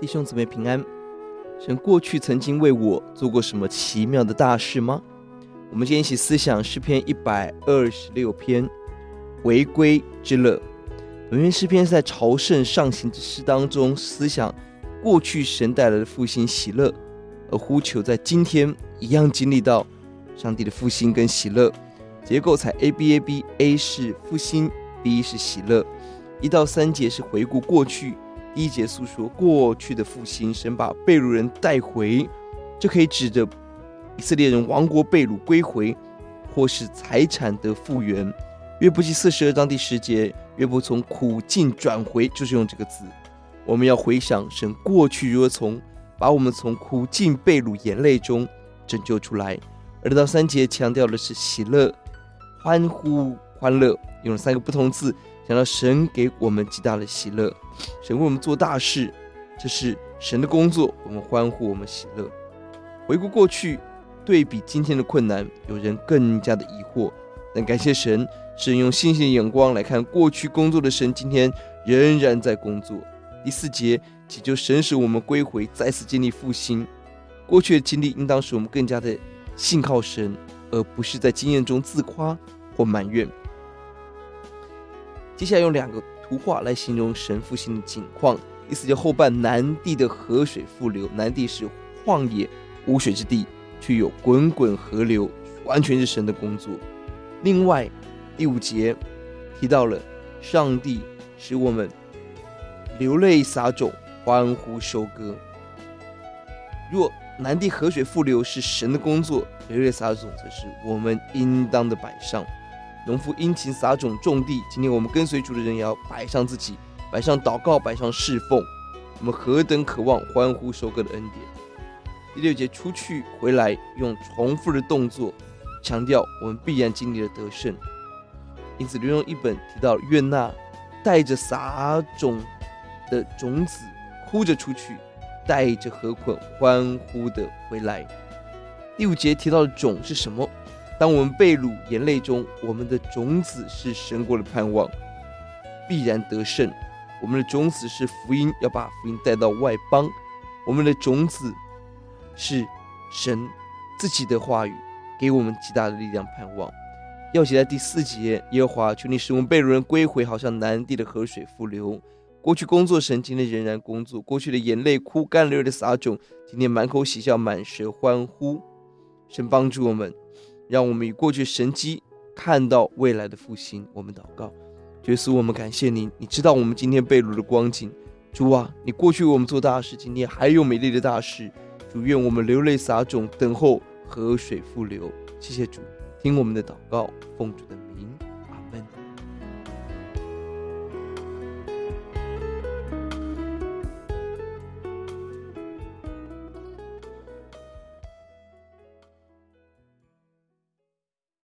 弟兄姊妹平安。神过去曾经为我做过什么奇妙的大事吗？我们今天一起思想诗篇一百二十六篇，回归之乐。本篇诗篇是在朝圣上行之诗当中思想过去神带来的复兴喜乐，而呼求在今天一样经历到上帝的复兴跟喜乐。结构采 A B A B，A 是复兴，B 是喜乐。一到三节是回顾过去。第一节诉说过去的复兴，神把被掳人带回，这可以指着以色列人亡国被掳归回，或是财产的复原。约伯记四十二章第十节，约伯从苦境转回，就是用这个字。我们要回想神过去如何从把我们从苦境被掳眼泪中拯救出来。而到三节强调的是喜乐、欢呼、欢乐，用了三个不同字。想到神给我们极大的喜乐，神为我们做大事，这是神的工作，我们欢呼，我们喜乐。回顾过去，对比今天的困难，有人更加的疑惑，但感谢神，神用信心的眼光来看过去工作的神，今天仍然在工作。第四节祈求神使我们归回，再次经历复兴。过去的经历应当使我们更加的信靠神，而不是在经验中自夸或埋怨。接下来用两个图画来形容神复兴的景况。意思就后半，南地的河水复流，南地是旷野无水之地，却有滚滚河流，完全是神的工作。另外，第五节提到了上帝使我们流泪撒种，欢呼收割。若南地河水复流是神的工作，流泪撒种则是我们应当的摆上。农夫殷勤撒种种地，今天我们跟随主的人也要摆上自己，摆上祷告，摆上侍奉。我们何等渴望欢呼收割的恩典！第六节出去回来，用重复的动作强调我们必然经历了得胜。因此，刘用一本提到约纳带着撒种的种子，哭着出去，带着禾捆欢呼的回来。第五节提到的种是什么？当我们被掳眼泪中，我们的种子是神国的盼望，必然得胜。我们的种子是福音，要把福音带到外邦。我们的种子是神自己的话语，给我们极大的力量盼望。要写在第四节，耶和华求你使我们被掳人归回，好像南地的河水复流。过去工作神，今天仍然工作。过去的眼泪哭干了，流的撒种，今天满口喜笑，满舌欢呼。神帮助我们。让我们以过去神机看到未来的复兴。我们祷告，耶稣，我们感谢您。你知道我们今天被掳的光景，主啊，你过去为我们做大事，今天还有美丽的大事。主，愿我们流泪撒种，等候河水复流。谢谢主，听我们的祷告，奉主的名。